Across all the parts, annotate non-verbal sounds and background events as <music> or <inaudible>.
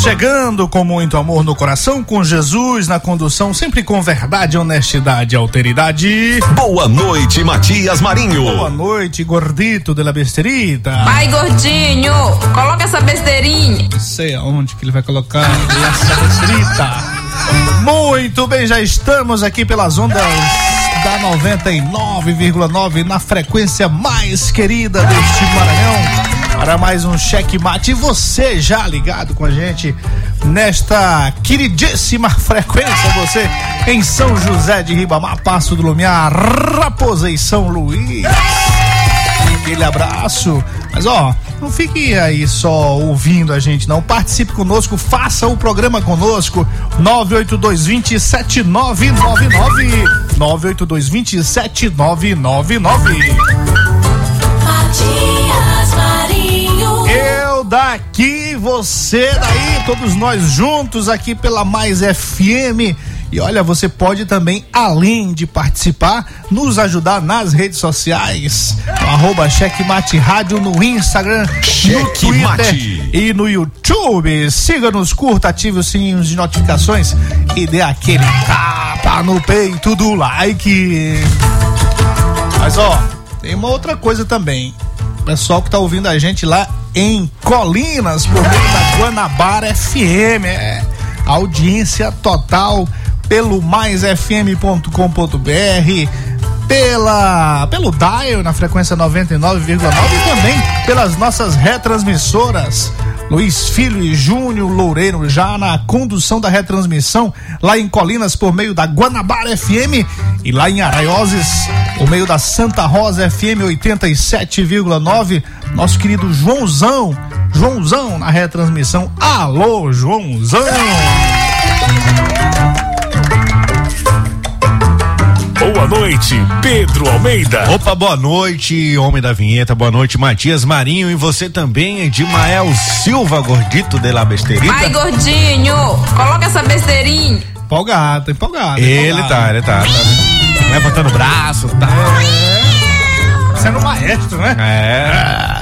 Chegando com muito amor no coração, com Jesus na condução, sempre com verdade, honestidade e alteridade. Boa noite, Matias Marinho. Boa noite, gordito de la besterita. Vai, gordinho, coloca essa besteirinha. Não sei aonde que ele vai colocar essa besterita. Muito bem, já estamos aqui pelas ondas da 99,9 na frequência mais querida deste Maranhão para mais um cheque mate. E você já ligado com a gente nesta queridíssima frequência, você em São José de Ribamar, Passo do Lumiar, Raposa e São Luís. Aquele abraço. Mas ó, não fique aí só ouvindo a gente, não. Participe conosco, faça o programa conosco. 982 nove 98220 7999. Daqui, você daí, todos nós juntos aqui pela Mais FM. E olha, você pode também, além de participar, nos ajudar nas redes sociais. No arroba Checkmate Rádio no Instagram, no Checkmate. Twitter e no YouTube. Siga-nos, curta, ative os sininhos de notificações e dê aquele tapa no peito do like. Mas ó, tem uma outra coisa também. O pessoal que tá ouvindo a gente lá em Colinas, por meio da Guanabara FM. É, audiência total pelo maisfm.com.br, pela pelo dial na frequência 99,9 e também pelas nossas retransmissoras. Luiz Filho e Júnior Loureiro já na condução da retransmissão lá em Colinas por meio da Guanabara FM e lá em Araioses por meio da Santa Rosa FM 87,9. Nosso querido Joãozão, Joãozão na retransmissão. Alô, Joãozão! Boa noite, Pedro Almeida. Opa, boa noite, homem da vinheta, boa noite, Matias Marinho e você também, Edmael Silva, gordito de la besterita. Vai, gordinho, coloca essa besteirinha. Empolgado, empolgado. Ele empolgado. tá, ele tá, tá levantando o braço, tá. Sendo maestro, né? É.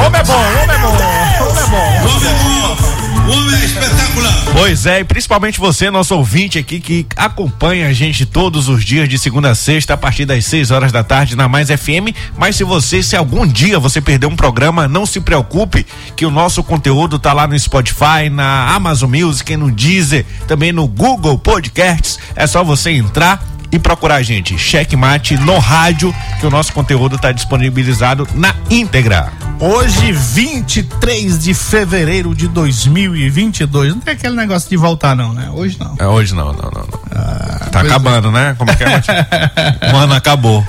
<laughs> Homem é bom, homem é bom, homem é bom. Homem é espetacular. Pois é, e principalmente você, nosso ouvinte aqui que acompanha a gente todos os dias de segunda a sexta a partir das 6 horas da tarde na Mais FM. Mas se você, se algum dia você perder um programa, não se preocupe que o nosso conteúdo tá lá no Spotify, na Amazon Music, no Deezer, também no Google Podcasts. É só você entrar e procurar a gente, Checkmate no rádio, que o nosso conteúdo está disponibilizado na íntegra. Hoje, 23 de fevereiro de 2022. Não tem aquele negócio de voltar, não, né? Hoje não. É hoje não, não, não. não. tá pois acabando, né? Como que é? Mano, <laughs> acabou.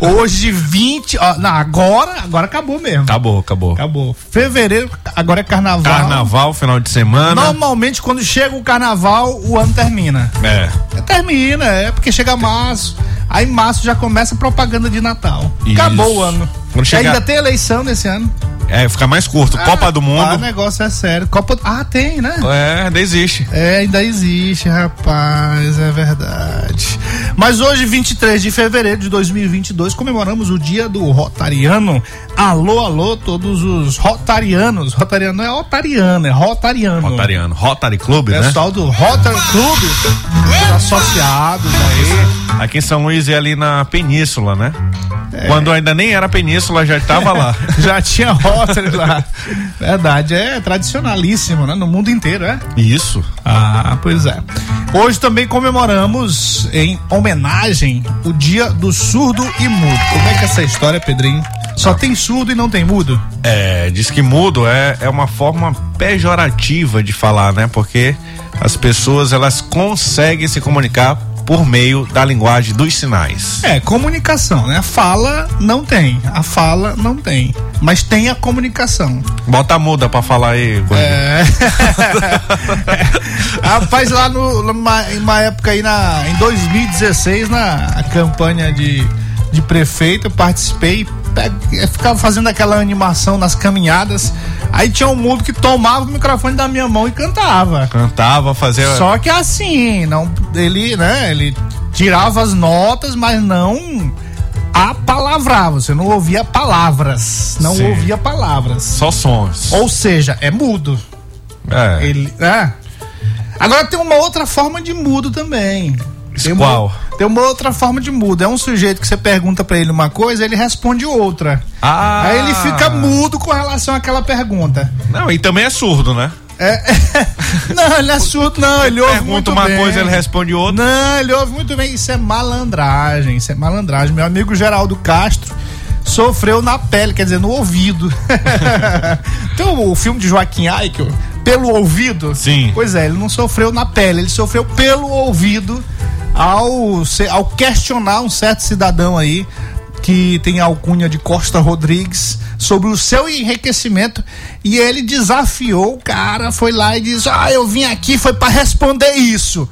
Hoje, 20. Ó, não, agora, agora acabou mesmo. Acabou, acabou. Acabou. Fevereiro, agora é carnaval. Carnaval, final de semana. Normalmente, quando chega o carnaval, o ano termina. É. Termina, é porque chega março. Aí em março já começa a propaganda de Natal. Isso. Acabou o ano. Quando chegar- Ainda tem eleição nesse ano. É, fica mais curto. Copa do Ah, o Mundo. negócio é sério. Copa. Ah, tem, né? É, ainda existe. É, ainda existe, rapaz, é verdade. Mas hoje, 23 de fevereiro de 2022, comemoramos o dia do Rotariano. Alô, alô, todos os Rotarianos. Rotariano não é Rotariano, é Rotariano. Rotariano. Rotary Club, né? Pessoal do Rotary Club, os associados aí. Aqui em São Luís e ali na Península, né? É. Quando ainda nem era Península, já estava lá. <laughs> Já tinha Rotary lá. Verdade, é tradicionalíssimo, né? No mundo inteiro, é? Isso. Ah, pois é. Hoje também comemoramos, em homenagem, o dia do surdo e mudo. Como é que é essa história, Pedrinho? Só tem surdo e não tem mudo? É, diz que mudo é, é uma forma pejorativa de falar, né? Porque as pessoas elas conseguem se comunicar por meio da linguagem dos sinais. É, comunicação, né? A fala não tem. A fala não tem. Mas tem a comunicação. Bota a muda pra falar aí. Gordinho. <laughs> É. Rapaz, lá no, numa, em uma época aí na, em 2016, na campanha de, de prefeito, eu participei, pe- ficava fazendo aquela animação nas caminhadas. Aí tinha um mundo que tomava o microfone da minha mão e cantava. Cantava, fazia. Só que assim, não, ele, né, ele tirava as notas, mas não apalavrava. Você não ouvia palavras. Não Sim. ouvia palavras. Só sons. Ou seja, é mudo. É. Ele, é. Agora tem uma outra forma de mudo também. Tem uma, Qual? Tem uma outra forma de mudo. É um sujeito que você pergunta pra ele uma coisa, ele responde outra. Ah. Aí ele fica mudo com relação àquela pergunta. Não, e também é surdo, né? É, <laughs> não, ele é surdo, não. Ele ouve Pergunta muito uma bem. coisa, ele responde outra. Não, ele ouve muito bem. Isso é malandragem. Isso é malandragem. Meu amigo Geraldo Castro sofreu na pele, quer dizer, no ouvido. <laughs> então, o filme de Joaquim Eichel, pelo ouvido. Sim. Pois é, ele não sofreu na pele, ele sofreu pelo ouvido ao, ao questionar um certo cidadão aí que tem a alcunha de Costa Rodrigues sobre o seu enriquecimento e ele desafiou o cara, foi lá e disse: "Ah, eu vim aqui foi para responder isso".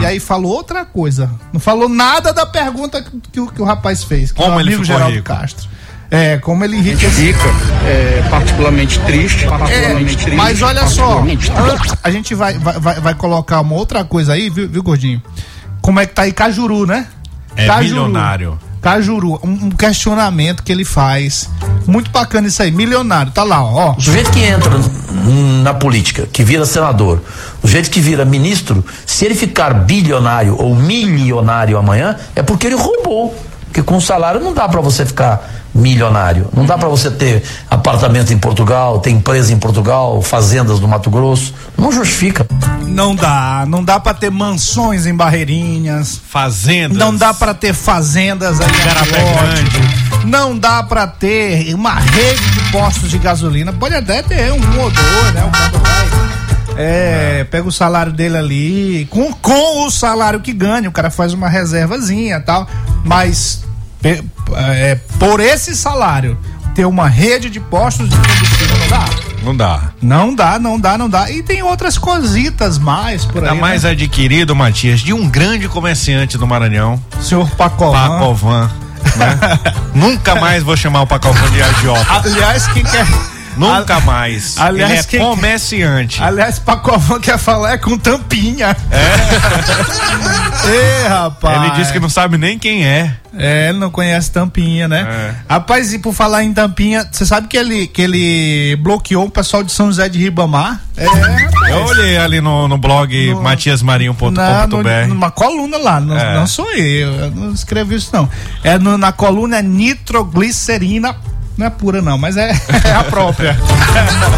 E aí falou outra coisa. Não falou nada da pergunta que, que o- que o rapaz fez. que Como o ele amigo ficou Geraldo rico? Castro. É, como ele enriqueceu. fica é, particularmente triste, É, particularmente triste. mas olha só, a gente vai, vai, vai, colocar uma outra coisa aí, viu, viu, Gordinho? Como é que tá aí Cajuru, né? É milionário. Cajuru, um, um questionamento que ele faz. Muito bacana isso aí, milionário. Tá lá, ó. O sujeito que entra na política, que vira senador, o sujeito que vira ministro, se ele ficar bilionário ou milionário amanhã, é porque ele roubou. Porque com salário não dá pra você ficar milionário. Não dá pra você ter apartamento em Portugal, ter empresa em Portugal, fazendas no Mato Grosso. Não justifica. Não dá, não dá pra ter mansões em Barreirinhas. Fazendas. Não dá pra ter fazendas aí em. Não dá pra ter uma rede de postos de gasolina. Pode até ter um ou dois, né? O cara vai. É, pega o salário dele ali, com, com o salário que ganha, o cara faz uma reservazinha e tal. Mas é, por esse salário, ter uma rede de postos de combustível não dá. Não dá. Não dá, não dá, não dá. E tem outras cositas mais por aí. Tá mais né? adquirido, Matias, de um grande comerciante do Maranhão, Senhor Pacovan. Pacovan. Né? <laughs> Nunca mais vou chamar o Pacovan de agiota. Aliás, quem quer. Nunca mais. aliás, Ele é comerciante. Aliás, Pacovan quer falar é com tampinha. É. <laughs> Ê, rapaz. Ele disse que não sabe nem quem é. É, ele não conhece tampinha, né? É. Rapaz, e por falar em tampinha, você sabe que ele, que ele bloqueou o pessoal de São José de Ribamar? É, rapaz. Eu olhei ali no, no blog No- matiasmarinho.com.br. Numa coluna lá, não, É. não sou eu, eu não escrevi isso não. É no- na coluna nitroglicerina, não é pura não, mas é, <laughs> é a própria.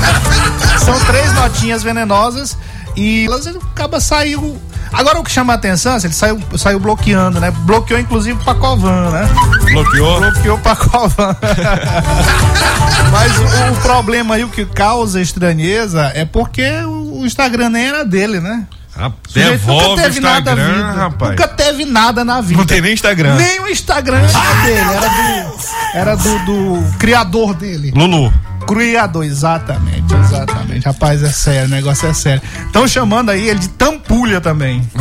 <laughs> São três notinhas venenosas e elas acaba saiu. Agora o que chama a atenção, assim, ele saiu, saiu bloqueando, né? Bloqueou inclusive o Pacovan, né? Bloqueou? Bloqueou o Pacovan. <laughs> Mas o, o problema aí, o que causa estranheza é porque o Instagram nem era dele, né? Ah, devolve o nada na Instagram, vida. rapaz. Nunca teve nada na vida. Não tem nem Instagram. Nem o Instagram era dele, era do, era do, do criador dele. Lulu. Criador, exatamente, exatamente. Rapaz, é sério, o negócio é sério. Estão chamando aí ele de tampulha também. <laughs>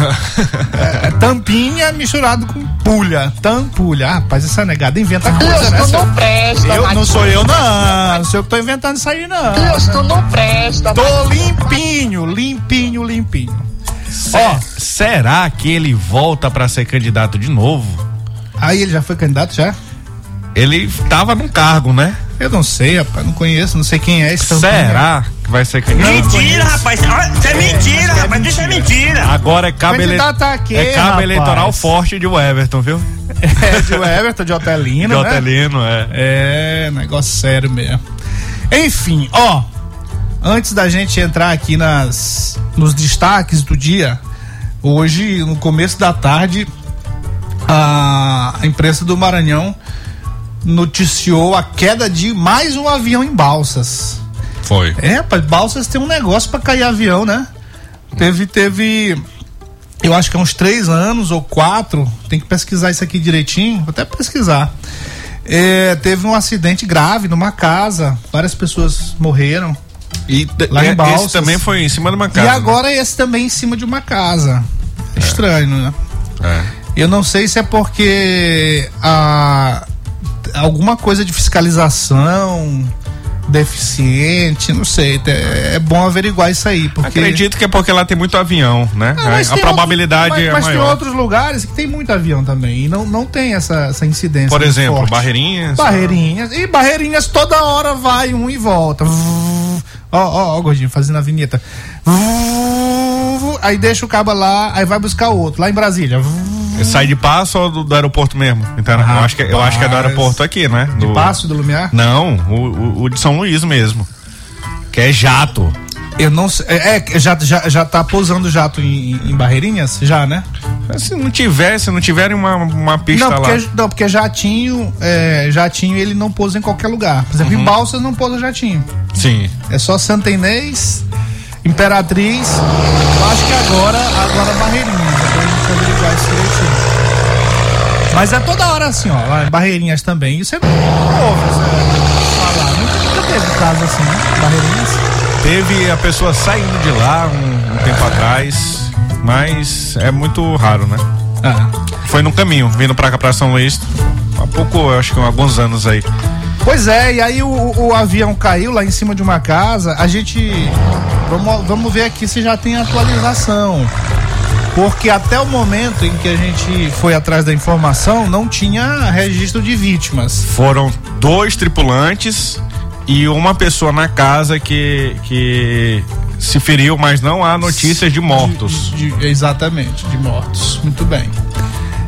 é, é tampinha misturado com pulha. Tampulha. Ah, rapaz, essa negada inventa coisa, né? seu? não presta, Eu, não sou eu, não. Não sou eu que tô inventando isso aí, não. Deus, tu não presta. Tô limpinho, limpinho, limpinho. Ó, será que ele volta pra ser candidato de novo? Aí ele já foi candidato já? Ele tava num cargo, né? Eu não sei, rapaz, não conheço, não sei quem é esse. Será que vai ser candidato? Mentira, rapaz. Isso é mentira, rapaz. Isso é mentira. Agora é cabo, ele... Candidato a quê, é cabo eleitoral forte de Everton, viu? É, de Everton, de Otelino, <laughs> De né? Otelino, é. É, negócio sério mesmo. Enfim, ó, antes da gente entrar aqui nas nos destaques do dia, hoje, no começo da tarde, a imprensa do Maranhão noticiou a queda de mais um avião em Balsas. Foi. É, rapaz, Balsas tem um negócio pra cair avião, né? Teve, teve. Eu acho que há uns três anos ou quatro. Tem que pesquisar isso aqui direitinho. Vou até pesquisar. É, teve um acidente grave numa casa. Várias pessoas morreram. E Lá em é, Balsas. esse também foi em cima de uma casa. e agora esse também em cima de uma casa. Estranho, né? né? Eu não sei se é porque a, alguma coisa de fiscalização deficiente, não sei. É, é bom averiguar isso aí, É. porque Acredito que é porque lá tem muito avião, né? Ah, mas a tem probabilidade outro- mas, é mas tem maior. outros lugares que tem muito avião também e não, não tem essa, essa incidência. Por exemplo. Barreirinhas. Barreirinhas. E Barreirinhas toda hora vai um e volta. Ó, ó, ó, gordinho, fazendo a vinheta. Aí deixa o cabo lá, aí vai buscar outro, lá em Brasília. Sai de passo ou do, do aeroporto mesmo? Então, eu, acho que, eu acho que é do aeroporto aqui, né? De Do- Passo do Lumiar? Não, o, o- o de São Luís mesmo. Que é jato. Eu não sei. É, é, já, já, já tá pousando jato em, em Barreirinhas? Já, né? Se não tiver, se não tiverem uma, uma pista não, lá. porque, não, porque jatinho, é, jatinho ele não pousa em qualquer lugar. Por exemplo, Uhum. em Balsas não pousa jatinho. Sim. É só Santa Inês, Imperatriz. Eu acho que agora, agora Barreirinhas. Agora a gente averiguar isso direitinho. Mas é toda hora assim, ó. Lá em Barreirinhas também. Você falar. Nunca, nunca teve caso assim, né? Barreirinhas. Teve a pessoa saindo de lá um, um tempo atrás, mas é muito raro, né? Foi no caminho, vindo pra cá pra São Luís. Há pouco, eu acho que há alguns anos aí. Pois é, e aí o, o avião caiu lá em cima de uma casa. A gente. Vamos, vamos ver aqui se já tem atualização. Porque até o momento em que a gente foi atrás da informação, não tinha registro de vítimas. Foram dois tripulantes e uma pessoa na casa que, que se feriu, mas não há notícias de mortos. De- de- exatamente, de mortos. Muito bem.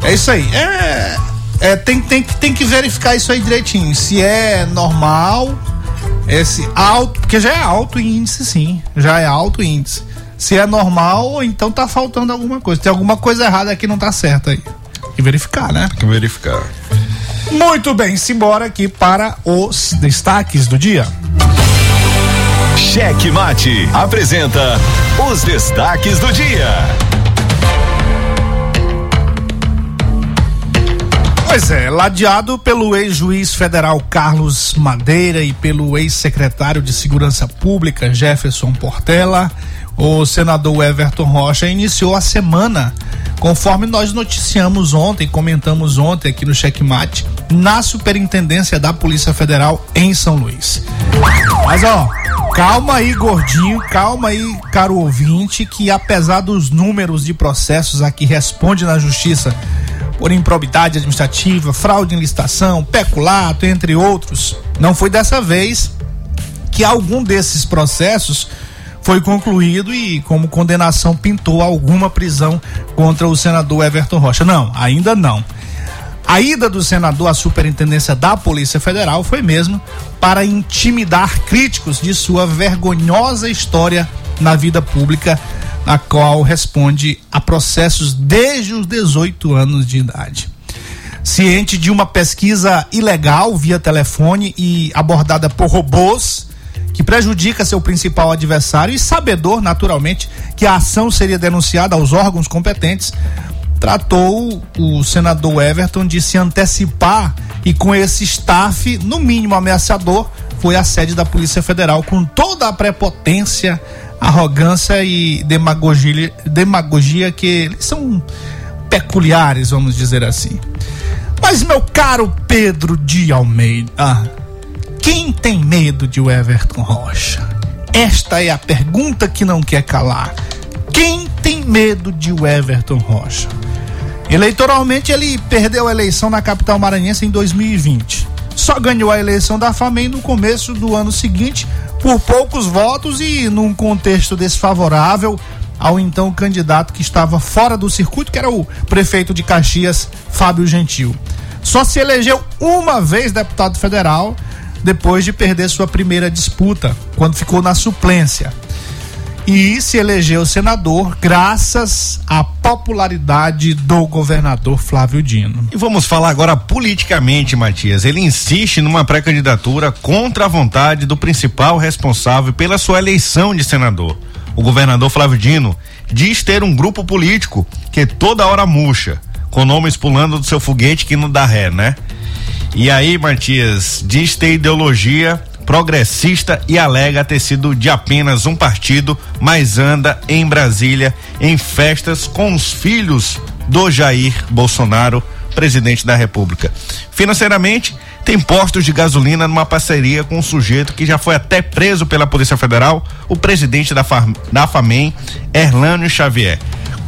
É isso aí. É, é, tem, tem, que- tem que verificar isso aí direitinho. Se é normal, esse alto, porque já é alto índice, sim. Já é alto índice. Se é normal, ou então tá faltando alguma coisa. Tem alguma coisa errada que não tá certa aí. Tem que verificar, né? Tem que verificar. Muito bem, simbora aqui para os destaques do dia. Cheque Mate apresenta os destaques do dia. Pois é, ladeado pelo ex-juiz federal Carlos Madeira e pelo ex-secretário de Segurança Pública Jefferson Portela, o senador Everton Rocha iniciou a semana, conforme nós noticiamos ontem, comentamos ontem aqui no Checkmate, na Superintendência da Polícia Federal em São Luís. Mas ó, calma aí, gordinho, calma aí, caro ouvinte, que apesar dos números de processos a que responde na justiça por improbidade administrativa, fraude em licitação, peculato, entre outros, não foi dessa vez que algum desses processos foi concluído e como condenação pintou alguma prisão contra o senador Everton Rocha. Não, ainda não. A ida do senador à superintendência da Polícia Federal foi mesmo para intimidar críticos de sua vergonhosa história na vida pública, na qual responde a processos desde os 18 anos de idade. Ciente de uma pesquisa ilegal via telefone e abordada por robôs, que prejudica seu principal adversário e sabedor, naturalmente, que a ação seria denunciada aos órgãos competentes, tratou o senador Everton de se antecipar e com esse staff, no mínimo ameaçador, foi à sede da Polícia Federal com toda a prepotência, arrogância e demagogia, demagogia que eles são peculiares, vamos dizer assim. Mas meu caro Pedro de Almeida, quem tem medo de Everton Rocha? Esta é a pergunta que não quer calar. Quem tem medo de Everton Rocha? Eleitoralmente, ele perdeu a eleição na capital maranhense em 2020. Só ganhou a eleição da FAMEM no começo do ano seguinte por poucos votos e num contexto desfavorável ao então candidato que estava fora do circuito, que era o prefeito de Caxias, Fábio Gentil. Só se elegeu uma vez deputado federal depois de perder sua primeira disputa, quando ficou na suplência e se elegeu senador graças à popularidade do governador Flávio Dino. E vamos falar agora politicamente, Matias. Ele insiste numa pré-candidatura contra a vontade do principal responsável pela sua eleição de senador. O governador Flávio Dino diz ter um grupo político que toda hora murcha, com nomes pulando do seu foguete que não dá ré, né? E aí, Matias, diz ter ideologia progressista e alega ter sido de apenas um partido, mas anda em Brasília em festas com os filhos do Jair Bolsonaro, presidente da República. Financeiramente, tem postos de gasolina numa parceria com um sujeito que já foi até preso pela Polícia Federal, o presidente da, Fam da FAMEM, Erlânio Xavier.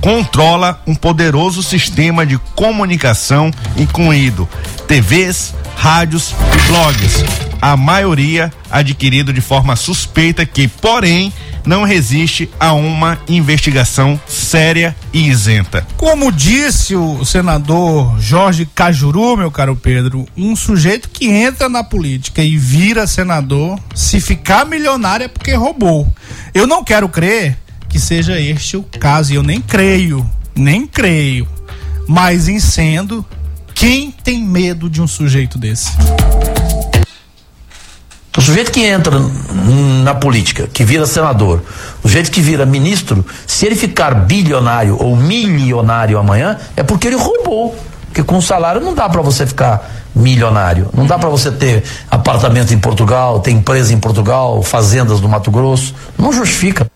Controla um poderoso sistema de comunicação, incluindo TVs, rádios e blogs. A maioria adquirido de forma suspeita que, porém, não resiste a uma investigação séria e isenta. Como disse o senador Jorge Cajuru, meu caro Pedro, um sujeito que entra na política e vira senador, se ficar milionário é porque roubou. Eu não quero crer que seja este o caso, e eu nem creio, nem creio. Mas em sendo, quem tem medo de um sujeito desse? O sujeito que entra na política, que vira senador, o sujeito que vira ministro, se ele ficar bilionário ou milionário amanhã, é porque ele roubou. Porque com salário não dá para você ficar milionário. Não dá para você ter apartamento em Portugal, ter empresa em Portugal, fazendas no Mato Grosso. Não justifica.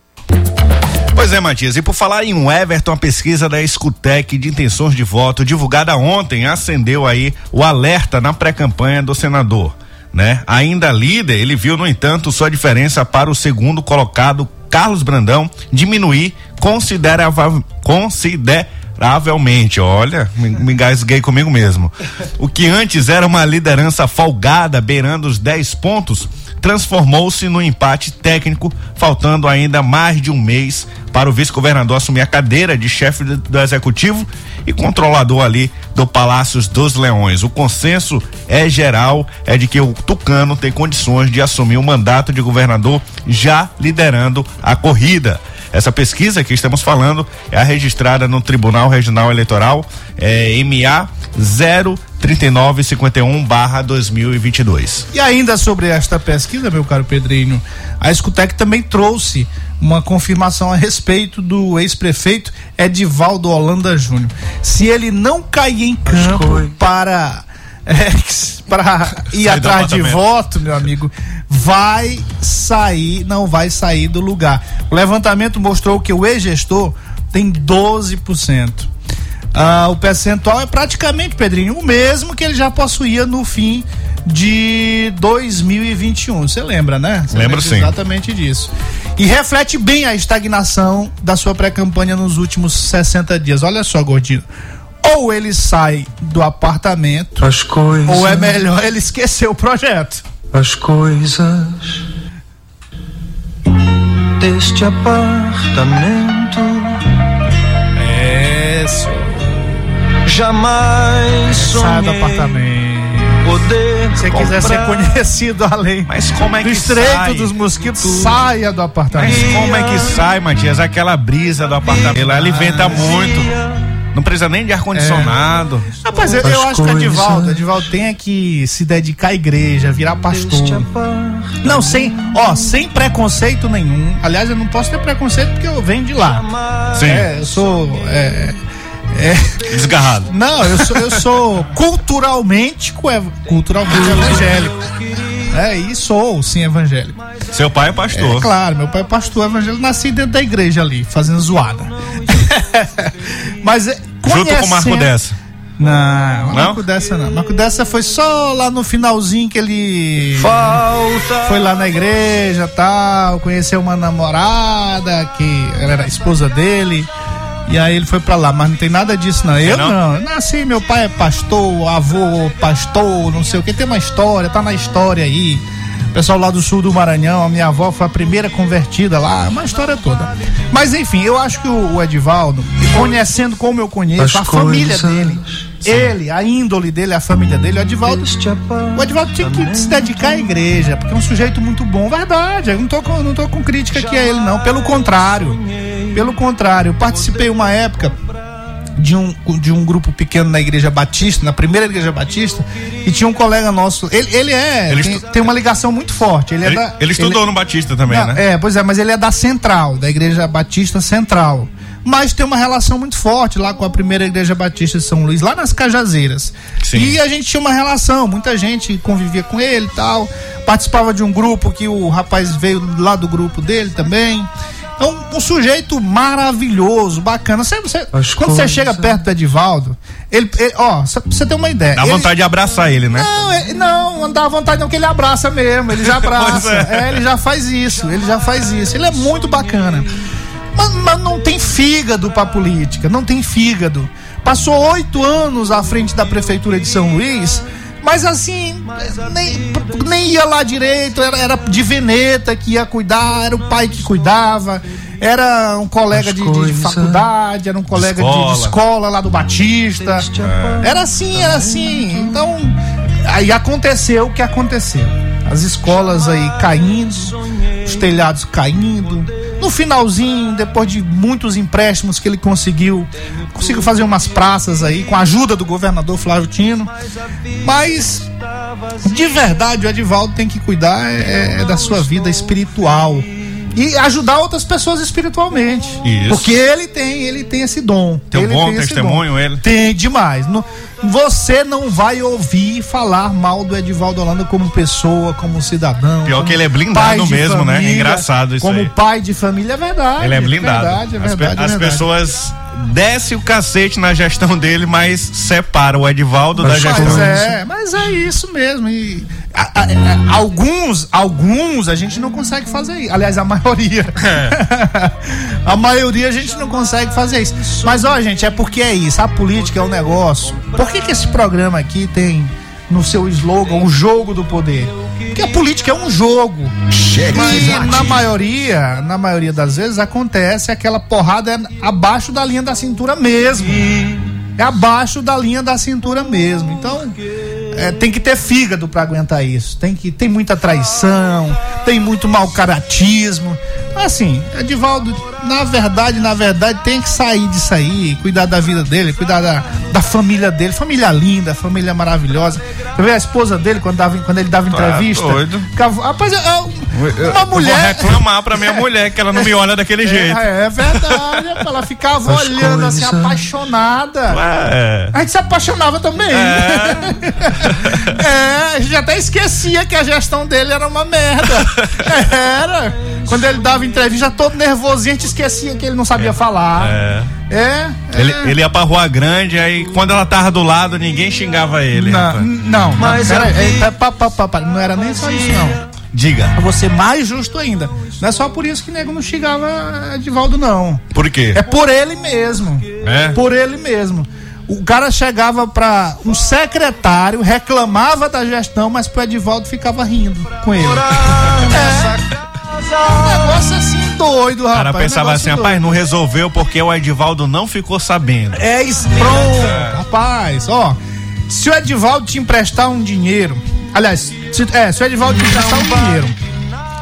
Pois é, Matias, e por falar em um Everton, a pesquisa da Escutec de intenções de voto divulgada ontem acendeu aí o alerta na pré-campanha do senador né? Ainda líder, ele viu, no entanto, sua diferença para o segundo colocado, Carlos Brandão, diminuir consideravel, consideravelmente. Olha, me, me engasguei comigo mesmo. O que antes era uma liderança folgada, beirando os 10 pontos, transformou-se no empate técnico, faltando ainda mais de um mês para o vice-governador assumir a cadeira de chefe do executivo e controlador ali do Palácios dos Leões. O consenso é geral, é de que o Tucano tem condições de assumir o mandato de governador já liderando a corrida. Essa pesquisa que estamos falando é a registrada no Tribunal Regional Eleitoral, é, MA 03951 barra 2022. E ainda sobre esta pesquisa, meu caro Pedrinho, a Escutec também trouxe uma confirmação a respeito do ex-prefeito Edivaldo Holanda Júnior. Se ele não cair em campo para <laughs> é, para ir Sai atrás de voto, meu amigo, vai sair, não vai sair do lugar. O levantamento mostrou que o ex-gestor tem 12%. Ah, o percentual é praticamente, Pedrinho, o mesmo que ele já possuía no fim de 2021. Você lembra, né? Você Lembro lembra sim. Exatamente disso. E reflete bem a estagnação da sua pré-campanha nos últimos 60 dias. Olha só, gordinho. Ou ele sai do apartamento, As coisas, ou é melhor ele esquecer o projeto. as coisas deste apartamento É, senhor. Jamais Sai do sonhei apartamento. poder Se você quiser ser conhecido além Mas como é do que estreito sai? dos mosquitos, saia do apartamento. Mas como é que sai, Matias? Aquela brisa do apartamento, ela venta muito. Não precisa nem de ar-condicionado. Rapaz, eu, eu acho que o Edivaldo, Edivaldo tem é que se dedicar à igreja, virar pastor. Não, sem, ó, sem preconceito nenhum. Aliás, eu não posso ter preconceito porque eu venho de lá. Sim, É, eu sou. É, é, desgarrado. não, eu sou, eu sou culturalmente, culturalmente <laughs> evangélico. É, e sou, sim, evangélico. Seu pai é pastor. É claro, meu pai é pastor evangélico, nasci dentro da igreja ali, fazendo zoada. <laughs> Mas é, Junto com o Marco conhecendo- Dessa. Não, Não? Marco dessa não. Marco dessa foi só lá no finalzinho que ele falta foi lá na igreja tal, conheceu uma namorada que era a esposa dele. E aí ele foi pra lá, mas não tem nada disso não. Eu não? não. Eu nasci, meu pai é pastor, avô pastor, não sei o que, tem uma história, tá na história aí. Pessoal lá do sul do Maranhão, a minha avó foi a primeira convertida lá, uma história toda. Mas enfim, eu acho que o, Edivaldo, conhecendo como eu conheço, As a família coisas ele, a índole dele, a família dele, o Edivaldo deste o Edvaldo tinha que se dedicar à igreja, porque é um sujeito muito bom. Verdade, eu não tô com, não tô com crítica aqui a ele, não. Pelo contrário. Pelo contrário, eu participei uma época de um, de um grupo pequeno na igreja batista, na primeira igreja batista, e tinha um colega nosso. Ele, ele é. Ele tem, tem uma ligação muito forte. Ele, Ele, é da. ele estudou no Batista também, Não, né? É, pois é, mas ele é da Central, da Igreja Batista Central. Mas tem uma relação muito forte lá com a primeira igreja batista de São Luís, lá nas Cajazeiras. Sim. E a gente tinha uma relação, muita gente convivia com ele e tal. Participava de um grupo que o rapaz veio lá do grupo dele também. Então, um sujeito maravilhoso, bacana. Você, você- quando você chega perto do Edivaldo, ele, ele- ó, só pra você ter uma ideia. Dá ele- vontade de abraçar ele, né? não, é- não, não dá vontade não, que ele abraça mesmo, ele já <laughs> abraça. é. é. ele já faz isso, ele já faz isso. Ele é muito bacana. Mas, mas não tem fígado pra política, não tem fígado. Passou oito anos à frente da prefeitura de São Luís, mas assim, nem, nem ia lá direito, era, era de veneta que ia cuidar, era o pai que cuidava. Era um colega de, de faculdade, era um colega de- de Escola. escola lá do Batista. Era assim, era assim. Então, aí aconteceu o que aconteceu. As escolas aí caindo, os telhados caindo. No finalzinho, depois de muitos empréstimos que ele conseguiu, conseguiu fazer umas praças aí com a ajuda do governador Flávio Tino. Mas de verdade, o Edivaldo tem que cuidar é, é da sua vida espiritual e ajudar outras pessoas espiritualmente. Isso. Porque ele tem, ele tem esse dom. Tem um ele bom esse testemunho, ele. Tem demais. No- você não vai ouvir falar mal do Edivaldo Holanda como pessoa, como cidadão. Pior como que ele é blindado mesmo, né? família, Engraçado isso Como aí. pai de família, é verdade. Ele é blindado. Verdade, é As pe- verdade, é as, verdade. pessoas descem o cacete na gestão dele, mas separam o Edivaldo da Mas gestão. Mas é, mas é isso mesmo. E a- a- a- alguns, alguns a gente não consegue fazer isso. Aliás, a maioria. <laughs> a maioria a gente não consegue fazer isso. Mas ó, gente, é porque é isso. A política é um negócio. Por que, que esse programa aqui tem no seu slogan o jogo do poder? Porque a política é um jogo. E na maioria, na maioria das vezes acontece aquela porrada abaixo da linha da cintura mesmo. É abaixo da linha da cintura mesmo. Então, é, tem que ter fígado pra aguentar isso. Tem que tem muita traição, tem muito mau caratismo. Assim, Edivaldo, na verdade, na verdade, tem que sair disso aí, cuidar da vida dele, cuidar da, da família dele, família linda, família maravilhosa. Você vê a esposa dele quando, dava, quando ele dava entrevista? doido. ficava- rapaz, é- é uma Eu vou mulher. reclamar pra minha mulher que ela não me olha daquele jeito. É, é verdade, ela ficava As olhando assim, coisas- apaixonada. É. A gente se apaixonava também. <laughs> É. a gente até esquecia que a gestão dele era uma merda. <laughs> Era. Quando ele dava entrevista todo nervosinho, a gente esquecia que ele não sabia falar. É. É. Ele, é. ele ia pra Rua Grande, aí quando ela tava do lado, ninguém xingava ele. Não, rapaz. não, Mas não, vi- é, pá, pá, pá, pá, não era nem só isso, não. Diga. Pra você mais justo ainda. Não é só por isso que nego não xingava Edivaldo, não. Por quê? É por ele mesmo. É? Por ele mesmo. O cara chegava pra um secretário, reclamava da gestão, mas pro Edivaldo ficava rindo com ele. É. Um negócio assim doido, O rapaz. cara um pensava assim, doido. rapaz, não resolveu porque o Edivaldo não ficou sabendo. É isso, rapaz, ó. Se o Edivaldo te emprestar um dinheiro, aliás, se, é, se o Edivaldo te emprestar um dinheiro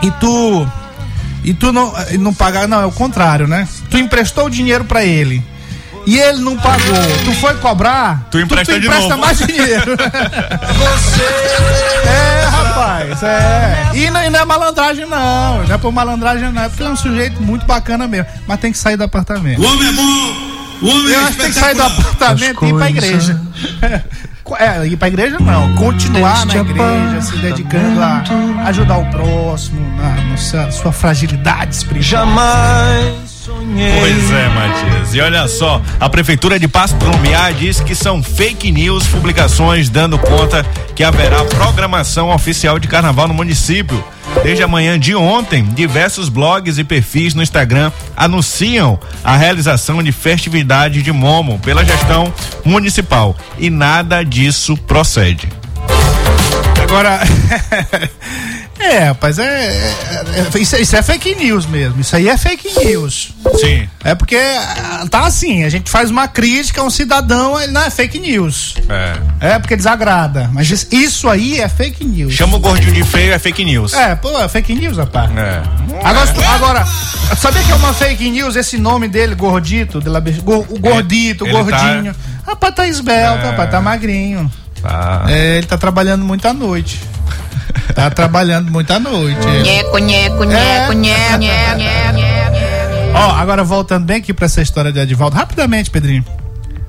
e tu e tu não não pagar, não, é o contrário, né? Tu emprestou o dinheiro pra ele. E ele não pagou. Tu foi cobrar? Tu empresta de empresta novo. mais dinheiro. <laughs> É, rapaz, é. E não, e não é malandragem, não. Não é por malandragem, não. É porque é um sujeito muito bacana mesmo. Mas tem que sair do apartamento. O homem é bom, o homem Eu é acho que tem que sair do apartamento e ir pra igreja. <laughs> É, ir pra igreja não, continuar na igreja, se dedicando a ajudar o próximo, na, na sua, sua fragilidade espiritual. Jamais Pois é, Matias. E olha só, a Prefeitura de Passo do Lumiar diz que são fake news publicações dando conta que haverá programação oficial de carnaval no município. Desde a manhã de ontem, diversos blogs e perfis no Instagram anunciam a realização de festividade de Momo pela gestão municipal. E nada disso procede. Agora. <laughs> é, rapaz, é, é- é- isso, isso é fake news mesmo. Isso aí é fake news. Sim. É porque ah, tá assim, a gente faz uma crítica a um cidadão, ele não é fake news. É. É porque desagrada. Mas isso- aí é fake news. Chama o gordinho de feio, é fake news. É, pô, é fake news, rapaz. É. Agora, agora, sabia que é uma fake news esse nome dele, gordito, de la, go- o gordito, o tá- gordinho? Rapaz, tá esbelto, É. rapaz, tá magrinho. Tá. É, ele tá trabalhando muito à noite. Tá trabalhando muito à noite. Nheco, nheco, nheco, nheco, nheco. Ó, agora voltando bem aqui pra essa história de Edivaldo, rapidamente, Pedrinho.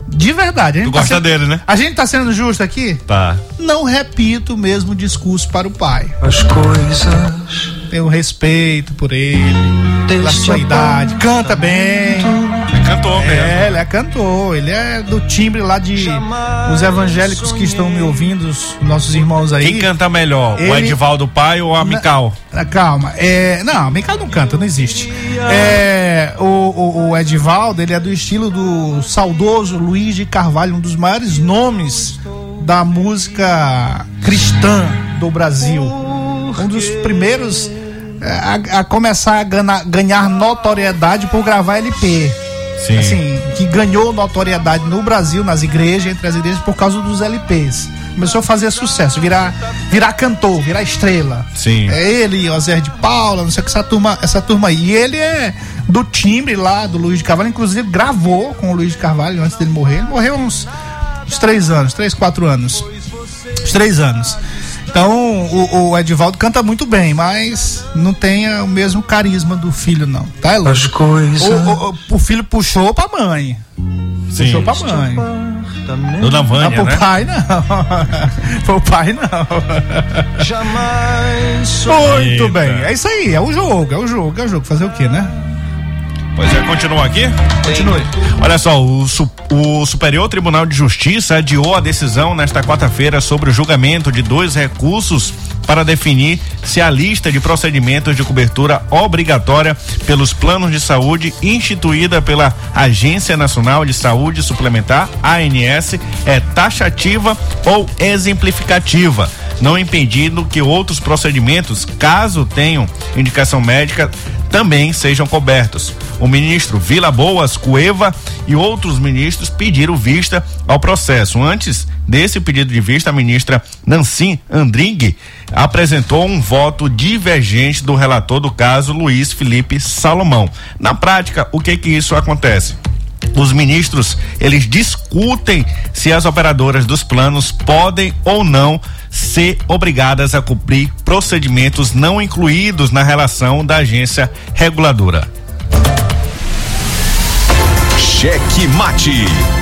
De verdade, gente Tu gosta sendo, dele, né? A gente tá sendo justo aqui? Tá. Não repito o mesmo discurso para o pai. As coisas Tenho respeito por ele, pela sua idade, canta bem. É cantor mesmo. É, ele é cantor, ele é do timbre lá de os evangélicos que estão me ouvindo, os nossos irmãos aí. Quem canta melhor, o Ele- Edivaldo pai ou a Mical? Ah, Calma, é, não, Mical não canta, não existe. É, o, o, o Edivaldo, ele é do estilo do saudoso Luiz de Carvalho, um dos maiores nomes da música cristã do Brasil. Um dos primeiros é, a, a começar a ganhar notoriedade por gravar LP. Sim. Assim, que ganhou notoriedade no Brasil, nas igrejas, entre as igrejas, por causa dos LPs. Começou a fazer sucesso, virar, virar cantor, virar estrela. Sim. É ele, o Zé de Paula, não sei o que, essa turma, essa turma aí. E ele é do timbre lá do Luiz de Carvalho, inclusive gravou com o Luiz de Carvalho antes dele morrer. Ele morreu uns, uns três anos, três, quatro anos. Uns três anos. Então o, o Edivaldo canta muito bem, mas não tem o mesmo carisma do filho, não. Tá, Elô? As coisas O, o- o- filho puxou pra mãe. Sim. Puxou pra mãe. Dona Não, Vânia, pro né? pai não. <laughs> pro pai não. jamais Muito Eita. bem. É isso aí, é o jogo, é o jogo, é o jogo. Fazer o quê, né? Pois é, continua aqui? Continue. Olha só, o, o Superior Tribunal de Justiça adiou a decisão nesta quarta-feira sobre o julgamento de dois recursos para definir se a lista de procedimentos de cobertura obrigatória pelos planos de saúde instituída pela Agência Nacional de Saúde Suplementar, ANS, é taxativa ou exemplificativa, não impedindo que outros procedimentos, caso tenham indicação médica, também sejam cobertos. O ministro Vila Boas Cueva e outros ministros pediram vista ao processo. Antes desse pedido de vista, a ministra Nancy Andrighi apresentou um voto divergente do relator do caso, Luiz Felipe Salomão. Na prática, o que que isso acontece? Os ministros, eles discutem se as operadoras dos planos podem ou não ser obrigadas a cumprir procedimentos não incluídos na relação da agência reguladora. Cheque Mate.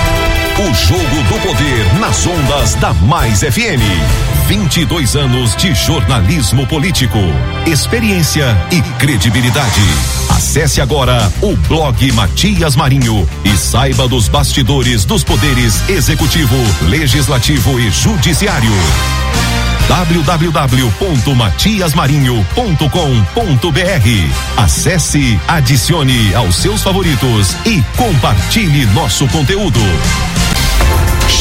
O jogo do poder nas ondas da Mais FM. 22 anos de jornalismo político, experiência e credibilidade. Acesse agora o blog Matias Marinho e saiba dos bastidores dos poderes executivo, legislativo e judiciário www.matiasmarinho.com.br. Acesse, adicione aos seus favoritos e compartilhe nosso conteúdo.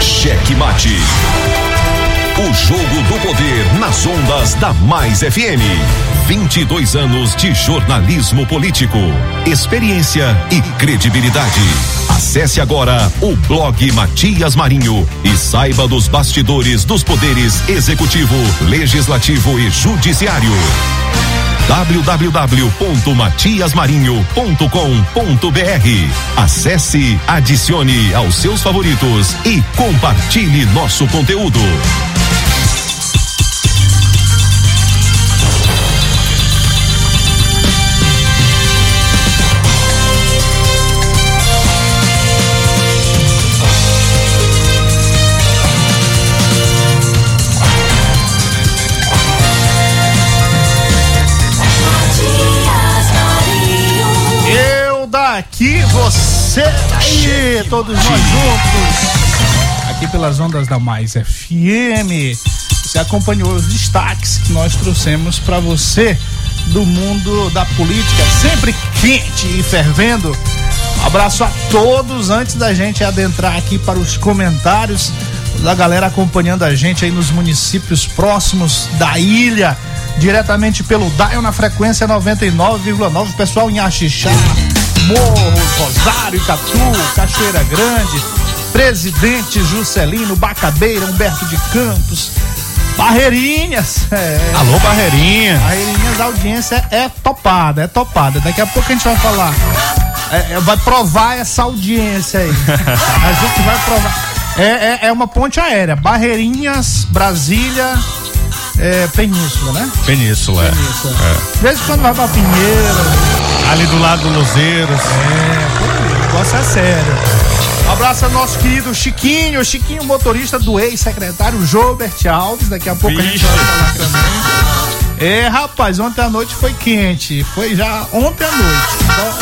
Cheque Mate. O jogo do poder nas ondas da Mais FM. 22 anos de jornalismo político, experiência e credibilidade. Acesse agora o blog Matias Marinho e saiba dos bastidores dos poderes executivo, legislativo e judiciário www.matiasmarinho.com.br. Acesse, adicione aos seus favoritos e compartilhe nosso conteúdo. Amanhecer aí, todos nós juntos, aqui pelas ondas da Mais FM. Você acompanhou os destaques que nós trouxemos para você do mundo da política, sempre quente e fervendo. Um abraço a todos antes da gente adentrar aqui para os comentários da galera acompanhando a gente aí nos municípios próximos da ilha, diretamente pelo Dial na frequência 99,9, pessoal em Axixá, Morro, Rosário, Catu, Cachoeira Grande, Presidente Juscelino, Bacabeira, Humberto de Campos, Barreirinhas. É. Alô, Barreirinha. Barreirinhas, a audiência é topada, é topada. Daqui a pouco a gente vai falar. É, é, vai provar essa audiência aí. <laughs> a gente vai provar. É, é, é, uma ponte aérea. Barreirinhas, Brasília, é, Península, né? Península, é. Península. é. De vez em quando vai pra Pinheiro. Ali do lado do Luzeiros. É, o negócio é sério. Um abraço ao nosso querido Chiquinho, Chiquinho, motorista do ex-secretário Jobert Alves. Daqui a pouco Vixe. a gente vai falar também. É, rapaz, ontem à noite foi quente. Foi já ontem à noite. Então,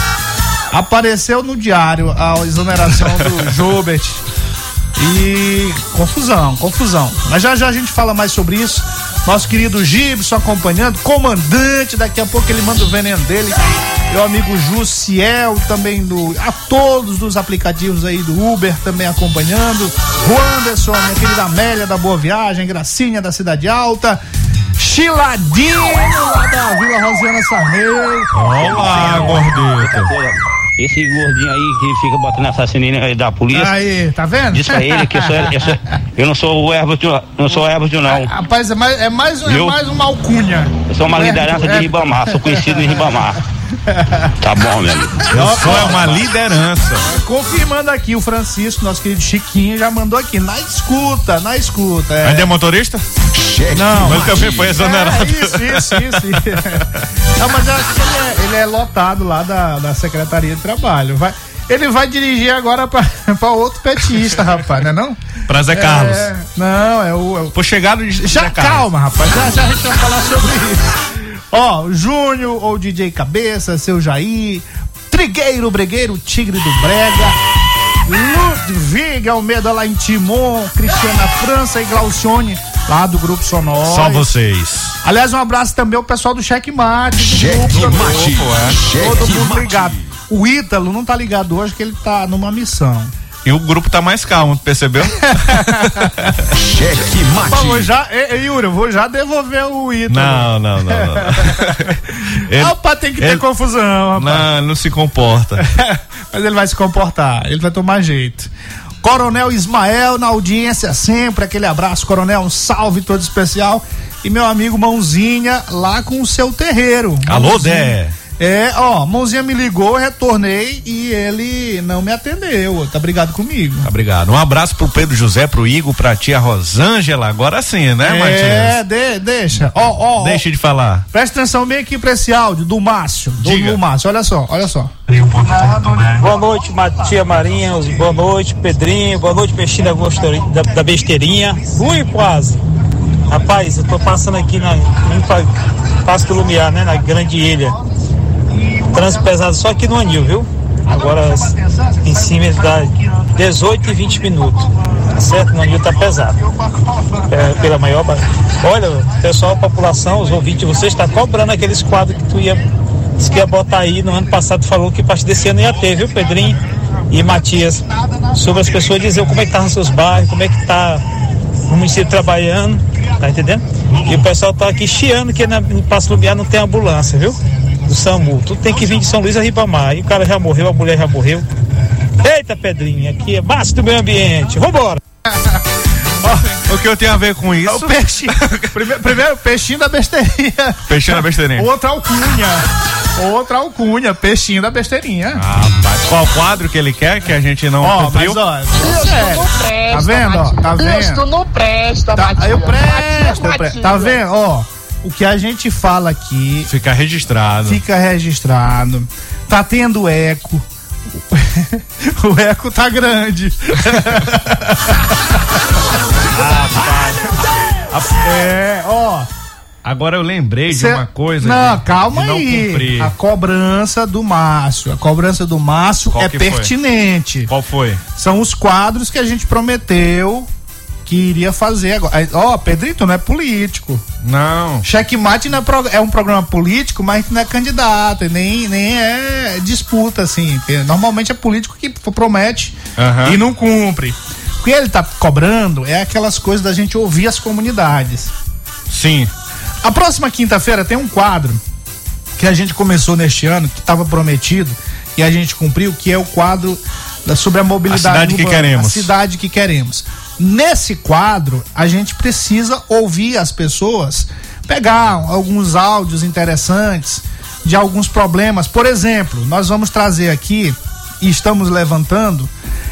apareceu no diário a exoneração do <laughs> Jobert. E confusão, confusão. Mas já já a gente fala mais sobre isso. Nosso querido Gibson acompanhando, comandante, daqui a pouco ele manda o veneno dele. Meu amigo Jussiel também do. A todos dos aplicativos aí do Uber também acompanhando. O Anderson, minha querida Amélia da Boa Viagem, Gracinha da Cidade Alta. Chiladinho lá da Vila Rosiana Sarney. Olá, gordito. Esse gordinho aí que fica botando assassino aí da polícia. Aí, tá vendo? Diz pra ele que eu, sou, eu, sou, eu não sou o Herbert, não sou o Herbert, não. Rapaz, é mais, é mais, é Viu? mais uma alcunha. Eu sou uma O liderança Herbert- de Ribamar, sou conhecido em Ribamar. <laughs> Tá bom, meu amigo. Eu sou é uma liderança. Confirmando aqui, o Francisco, nosso querido Chiquinho, já mandou aqui, na escuta, na escuta. É. Ainda é motorista? Cheque Não, Mas também foi exonerado. É, isso, isso, isso. <laughs> Não, mas eu acho que ele é, ele é lotado lá da, da Secretaria de Trabalho. Vai, ele vai dirigir agora pra, <laughs> pra outro petista, rapaz, não é não? Pra Zé Carlos. É, não, é o... É o Por chegado de já Zé Carlos. calma, rapaz, já, já a gente vai falar sobre isso. Ó, Júnior ou DJ Cabeça, seu Jair, Trigueiro, Bregueiro, Tigre do Brega, Ludwig Almeida lá em Timon, Cristiana França e Glaucione lá do Grupo Sonoro. Só vocês. Aliás, um abraço também ao pessoal do Checkmate. Cheque grupo também. mate. Todo Cheque mundo mate. ligado. O Ítalo não tá ligado hoje que ele tá numa missão. E o grupo tá mais calmo, percebeu? <laughs> Cheque Mas vou mate. já, e, e, Yuri, eu vou já devolver o Ítalo. Não, não, não, não. <laughs> Ele, Rapaz, tem que ter ele- confusão, rapaz. não, ele não se comporta. <laughs> Mas ele vai se comportar, ele vai tomar jeito. Coronel Ismael na audiência sempre, aquele abraço, Coronel, um salve todo especial. E meu amigo Mãozinha lá com o seu terreiro. Alô, Mãozinha. Dé. É, ó, Mãozinha me ligou, retornei e ele não me atendeu. Tá brigado comigo. Obrigado. Um abraço pro Pedro José, pro Igor, pra tia Rosângela. Agora sim, né, é, Martins? de- deixa. Ó, ó, ó. Deixa de falar. Presta atenção bem aqui pra esse áudio do Márcio. Do, Diga. do Márcio, olha só, olha só. Boa noite, Tia Marinha. Boa noite, Pedrinho. Boa noite, Peixinho da, Gostori- da, da Besteirinha. Ui, quase. Rapaz, eu tô passando aqui na. Passo do Lumiar, né? Na Grande Ilha. Trânsito pesado só aqui no Anil, viu? Agora em cima dá 18 e 20 minutos. Tá certo? No Anil tá pesado. É, pela maior. Olha, pessoal, a população, os ouvintes, você está cobrando aqueles quadros que tu ia. Disse que ia botar aí no ano passado, falou que a partir desse ano ia ter, viu, Pedrinho e Matias? Sobre as pessoas dizer como é que tá nos seus bairros, como é que tá o município trabalhando, tá entendendo? E o pessoal tá aqui chiando que em Passo Lumiar não tem ambulância, viu? Do SAMU. Tudo tem que vir de São Luís a Ribamar. E o cara já morreu, a mulher já morreu. Eita, Pedrinho, aqui é base do meio ambiente. Vambora! <laughs> O que eu tenho a ver com É isso? o peixe. <laughs> primeiro, primeiro, peixinho da besteirinha. Peixinho na besteirinha. <laughs> Outra alcunha. Outra alcunha, peixinho da besteirinha. Ah, Rapaz, qual quadro que ele quer que a gente não Ó, cumpriu? mas ó, sério. Tá vendo, ó? Tá vendo? não presta, Tá, Matinho. eu presto, eu Matinho, presto. Tá vendo? Ó, o que a gente fala aqui Fica registrado. fica registrado. Tá tendo eco. <laughs> O eco tá grande. É, ó. Agora eu lembrei Cê- de uma coisa. Não, de- calma de não aí. cumprir. A cobrança do Márcio. A cobrança do Márcio Qual é que foi? pertinente. Qual foi? São os quadros que a gente prometeu que iria fazer agora. Ó, Pedrito não é político. Não. Checkmate não é, pro- é um programa político, mas não é candidato, nem, nem é disputa, assim. Normalmente é político que promete Aham. e não cumpre. O que ele tá cobrando é aquelas coisas da gente ouvir as comunidades. Sim. A próxima quinta-feira tem um quadro que a gente começou neste ano, que estava prometido, e a gente cumpriu, que é o quadro sobre a mobilidade A cidade que urbana, queremos. A cidade que queremos. Nesse quadro, a gente precisa ouvir as pessoas, pegar alguns áudios interessantes de alguns problemas. Por exemplo, nós vamos trazer aqui e estamos levantando.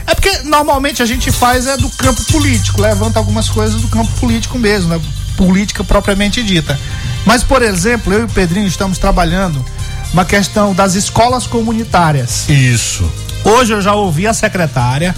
É porque normalmente a gente faz é do campo político, levanta algumas coisas do campo político mesmo, né? política propriamente dita. Mas, por exemplo, eu e o Pedrinho estamos trabalhando uma questão das escolas comunitárias. Isso. Hoje eu já ouvi a secretária,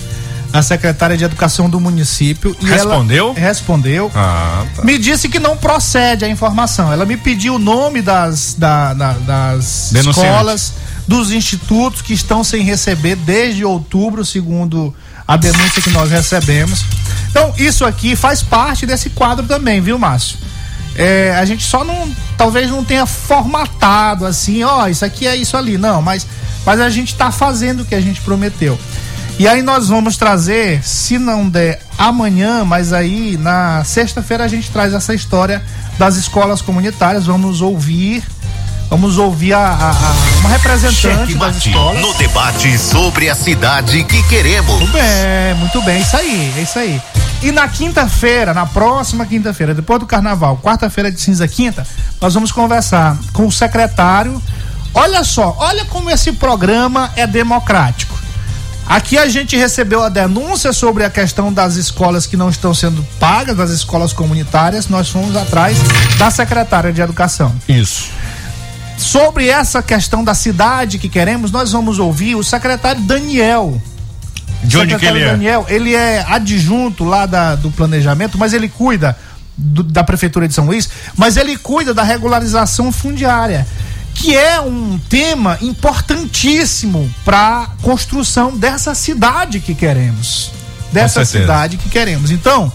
a secretária de educação do município. E Respondeu? Ela respondeu. Ah, tá. Me disse que não procede a informação. Ela me pediu o nome das, da- da- das escolas, dos institutos que estão sem receber desde outubro, segundo a denúncia que nós recebemos. Então, isso aqui faz parte desse quadro também, viu, Márcio? É, a gente só não, talvez não tenha formatado assim, ó, isso aqui é isso ali, não, mas, mas a gente está fazendo o que a gente prometeu. E aí nós vamos trazer, se não der amanhã, mas aí na sexta-feira a gente traz essa história das escolas comunitárias, vamos ouvir, vamos ouvir a, a- a- uma representante das escolas. no debate sobre a cidade que queremos. Muito bem, muito bem, isso aí, é isso aí. E na quinta-feira, na próxima quinta-feira, depois do carnaval, quarta-feira de cinza quinta, nós vamos conversar com o secretário. Olha só, olha como esse programa é democrático. Aqui a gente recebeu a denúncia sobre a questão das escolas que não estão sendo pagas, das escolas comunitárias. Nós fomos atrás da secretária de Educação. Isso. Sobre essa questão da cidade que queremos, nós vamos ouvir o secretário Daniel. De onde que ele é? Daniel, ele é adjunto lá da, do planejamento, mas ele cuida do- da prefeitura de São Luís, mas ele cuida da regularização fundiária, que é um tema importantíssimo para a construção dessa cidade que queremos, dessa cidade que queremos. Então,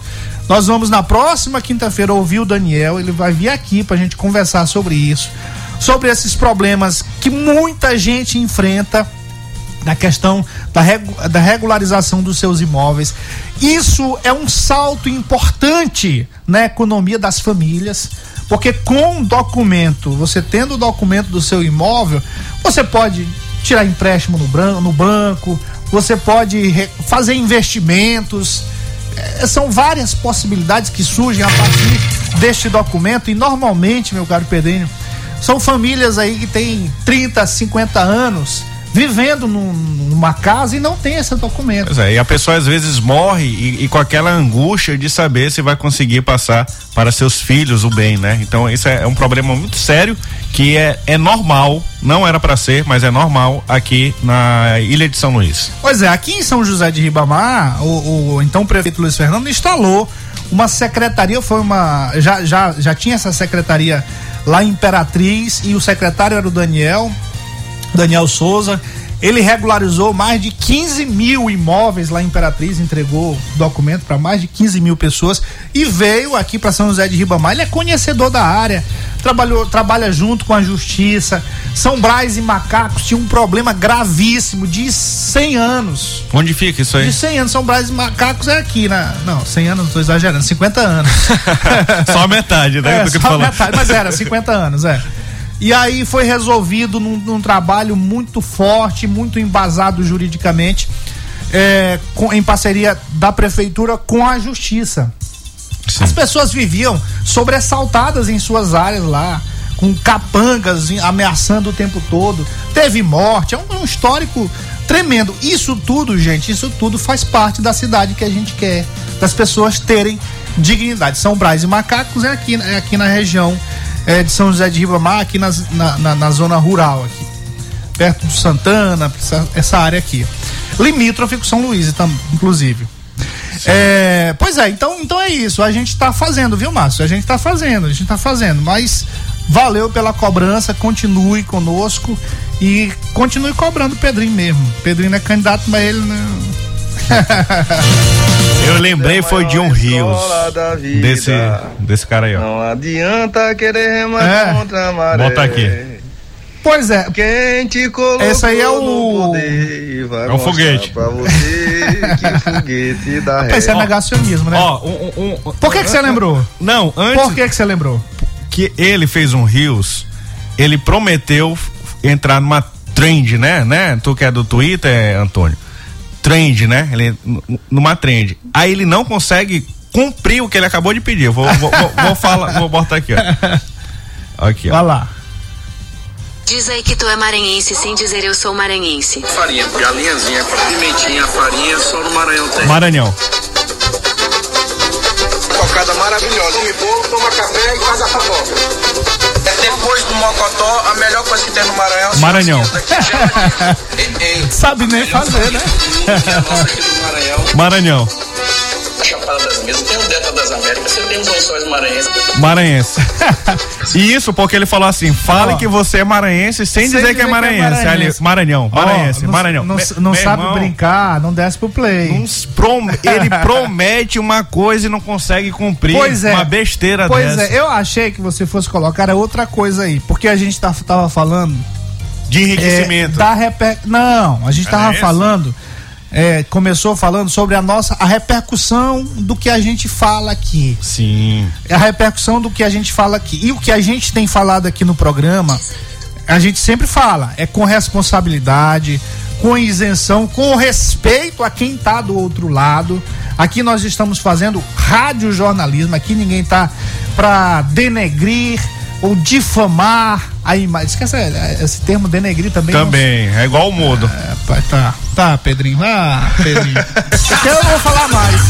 nós vamos na próxima quinta-feira ouvir o Daniel, ele vai vir aqui para a gente conversar sobre isso, sobre esses problemas que muita gente enfrenta na questão da, regu- da regularização dos seus imóveis. Isso é um salto importante na economia das famílias, porque com documento, você tendo o documento do seu imóvel, você pode tirar empréstimo no, banco, você pode fazer investimentos. Eh, são várias possibilidades que surgem a partir deste documento e normalmente, meu caro Pedrinho, são famílias aí que têm 30, 50 anos vivendo num- numa casa e não tem esse documento. Pois é, e a pessoa às vezes morre e, e com aquela angústia de saber se vai conseguir passar para seus filhos o bem, né? Então isso é, é um problema muito sério que é, é normal, não era para ser, mas é normal aqui na Ilha de São Luís. Pois é, aqui em São José de Ribamar, o, o então prefeito Luiz Fernando instalou uma secretaria, foi uma. Já, já, já tinha essa secretaria lá em Imperatriz e o secretário era o Daniel, Daniel Souza. Ele regularizou mais de 15 mil imóveis lá em Imperatriz, entregou documento para mais de 15 mil pessoas e veio aqui para São José de Ribamar. Ele é conhecedor da área, trabalhou, trabalha junto com a justiça. São Brás e Macacos tinha um problema gravíssimo de 100 anos. Onde fica isso aí? De 100 anos, São Brás e Macacos é aqui, na, não, 100 anos, não tô exagerando, 50 anos. <laughs> Só a metade, né? <laughs> É, só falou. metade, mas era 50 anos, é. E aí foi resolvido num, num trabalho muito forte, muito embasado juridicamente, é, com- em parceria da prefeitura com a justiça. As pessoas viviam sobressaltadas em suas áreas lá, com capangas ameaçando o tempo todo. Teve morte, é um, é um histórico tremendo. Isso tudo, gente, isso tudo faz parte da cidade que a gente quer, das pessoas terem dignidade. São Brás e Macacos é aqui, é aqui na região é, de São José de Ribamar, aqui nas- na, na, na zona rural aqui. Perto do Santana, essa, essa área aqui. Limítrofe com São Luís, inclusive. É, pois é, então, então é isso. A gente tá fazendo, viu, Márcio? A gente tá fazendo, a gente tá fazendo. Mas valeu pela cobrança, continue conosco e continue cobrando o Pedrinho mesmo. Pedrinho não é candidato, mas ele não. <laughs> Eu lembrei, foi de um Rios. Desse, desse cara aí, ó. Não adianta querer remar É. contra a maré. Bota aqui. Pois é. Quem te colocou Esse aí é o- poder É um foguete. pra você que foguete <laughs> ré. Esse é negacionismo, né? Ó, um, um- Por que que você lembrou? Não, antes Por que que você lembrou? que ele fez um Rios, ele prometeu entrar numa trend, né? né? Tu que é do Twitter, Antônio? Trend, né? Ele numa trend. Aí ele não consegue cumprir o que ele acabou de pedir. Vou, vou, vou, vou falar, vou botar aqui, ó. <laughs> Aqui, ó. Vai lá. Diz aí que tu é maranhense sem dizer eu sou maranhense. Farinha, galinhazinha, pimentinha, farinha, só no Maranhão tem. Maranhão. Cocada maravilhosa. Come bolo, toma café e faz a fofoca. É depois do mocotó, a melhor coisa que tem no Maranhão. Maranhão. <laughs> Sabe nem fazer, né? Maranhão. A Chapada das Mesas tem o Delta das Américas, você tem os lençóis maranhenses. Maranhense. <laughs> E isso porque ele falou assim: fale que você é maranhense sem, dizer, que é maranhense. Ali, Maranhão, Ó, Maranhense, não- Maranhão. Não, não meu sabe irmão, brincar, não desce pro play. não prom- ele <laughs> promete uma coisa e não consegue cumprir. Pois é. Uma besteira Pois dessa. é, eu achei que você fosse colocar é outra coisa aí, porque a gente tá, tava falando De é, enriquecimento. da reper... Não, a gente Era tava esse? falando, é, começou falando sobre a nossa, a repercussão do que a gente fala aqui. Sim. a repercussão do que a gente fala aqui. E o que a gente tem falado aqui no programa, a gente sempre fala, é com responsabilidade, com isenção, com respeito a quem está do outro lado. Aqui nós estamos fazendo radiojornalismo, aqui ninguém tá para denegrir ou difamar a imagem. Esquece é, esse termo denegrir também. não- Também. É igual o mudo. É, pai, tá, tá, Pedrinho. Ah, Pedrinho. Porque <laughs> eu não vou falar mais.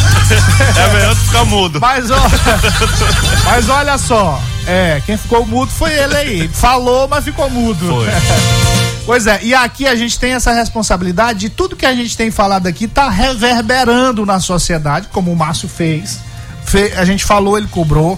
É melhor tu ficar mudo. Mas, ó, <laughs> mas olha só, é, quem ficou mudo foi ele aí. Falou, mas ficou mudo. Foi. <laughs> Pois é, e aqui a gente tem essa responsabilidade de tudo que a gente tem falado aqui tá reverberando na sociedade, como o Márcio fez. Fe- a gente falou, ele cobrou.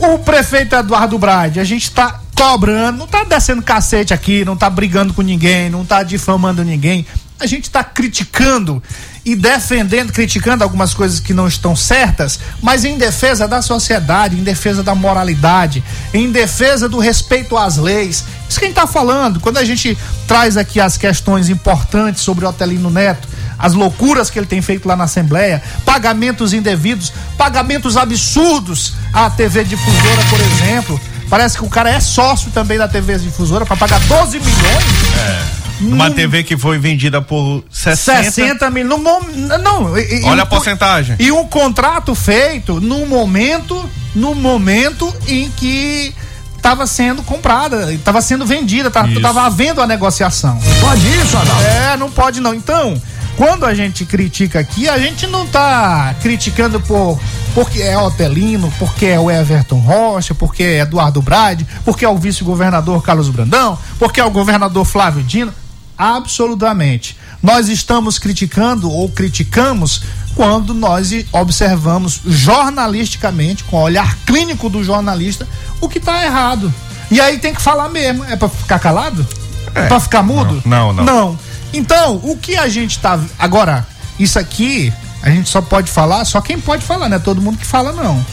O prefeito Eduardo Brade, a gente tá cobrando, não tá descendo cacete aqui, não tá brigando com ninguém, não tá difamando ninguém. A gente tá criticando e defendendo, criticando algumas coisas que não estão certas, mas em defesa da sociedade, em defesa da moralidade, em defesa do respeito às leis. Isso que a gente tá falando, quando a gente traz aqui as questões importantes sobre o Otelino Neto, as loucuras que ele tem feito lá na Assembleia, pagamentos indevidos, pagamentos absurdos à TV Difusora, por exemplo. Parece que o cara é sócio também da TV Difusora para pagar 12 milhões. Uma TV que foi vendida por 60. 60 mil. No mom... Não, e- Olha e- a porcentagem. E um contrato feito no momento, no momento em que estava sendo comprada, estava sendo vendida, estava havendo a negociação. Pode isso, Adalto? É, não pode não. Então, quando a gente critica aqui, a gente não tá criticando por porque é Otelino, porque é o Everton Rocha, porque é Eduardo Brade, porque é o vice-governador Carlos Brandão, porque é o governador Flávio Dino. Absolutamente. Nós estamos criticando ou criticamos quando nós observamos jornalisticamente, com o olhar clínico do jornalista, o que está errado. E aí tem que falar mesmo. É para ficar calado? É, para ficar mudo? Não, não. Não. Então, o que a gente tá. Agora, isso aqui, a gente só pode falar, só quem pode falar, não é todo mundo que fala, não.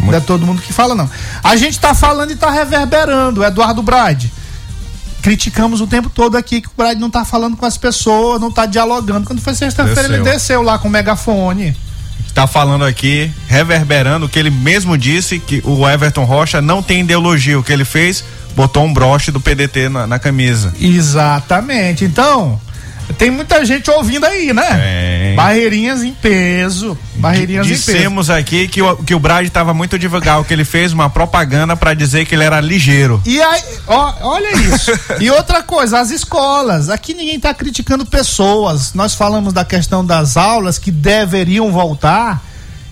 Não é todo mundo que fala, não. A gente tá falando e tá reverberando, Eduardo Brade. Criticamos o tempo todo aqui que o Brade não tá falando com as pessoas, não tá dialogando. Quando foi sexta-feira, ele Desceu. lá com o megafone. Tá falando aqui, reverberando o que ele mesmo disse, que o Everton Rocha não tem ideologia. O que ele fez, botou um broche do PDT na, na camisa. Exatamente. Então, tem muita gente ouvindo aí, né? Tem. Barreirinhas em peso. Barreirinhas. Dissemos aqui que o, que o Brad estava muito devagar, que ele fez uma propaganda para dizer que ele era ligeiro. E aí, ó, olha isso. e outra coisa, as escolas. Aqui ninguém está criticando pessoas. Nós falamos da questão das aulas que deveriam voltar